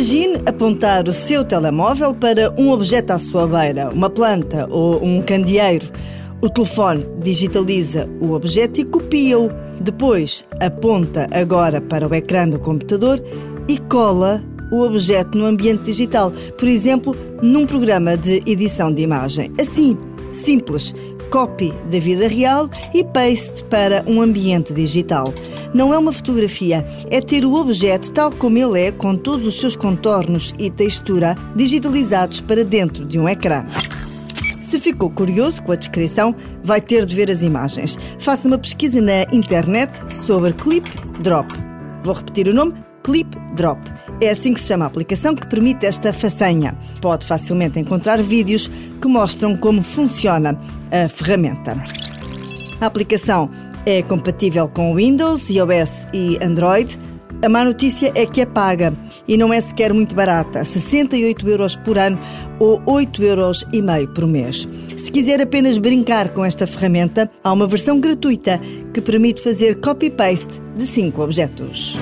Imagine apontar o seu telemóvel para um objeto à sua beira, uma planta ou um candeeiro. O telefone digitaliza o objeto e copia-o. Depois aponta agora para o ecrã do computador e cola o objeto no ambiente digital, por exemplo, num programa de edição de imagem. Assim, simples, copy da vida real e paste para um ambiente digital. Não é uma fotografia, é ter o objeto tal como ele é, com todos os seus contornos e textura digitalizados para dentro de um ecrã. Se ficou curioso com a descrição, vai ter de ver as imagens. Faça uma pesquisa na internet sobre Clip Drop. Vou repetir o nome: Clip Drop. É assim que se chama a aplicação que permite esta façanha. Pode facilmente encontrar vídeos que mostram como funciona a ferramenta. A aplicação é compatível com Windows, iOS e Android a má notícia é que é paga e não é sequer muito barata, 68 euros por ano ou 8 euros e meio por mês. Se quiser apenas brincar com esta ferramenta, há uma versão gratuita que permite fazer copy-paste de 5 objetos.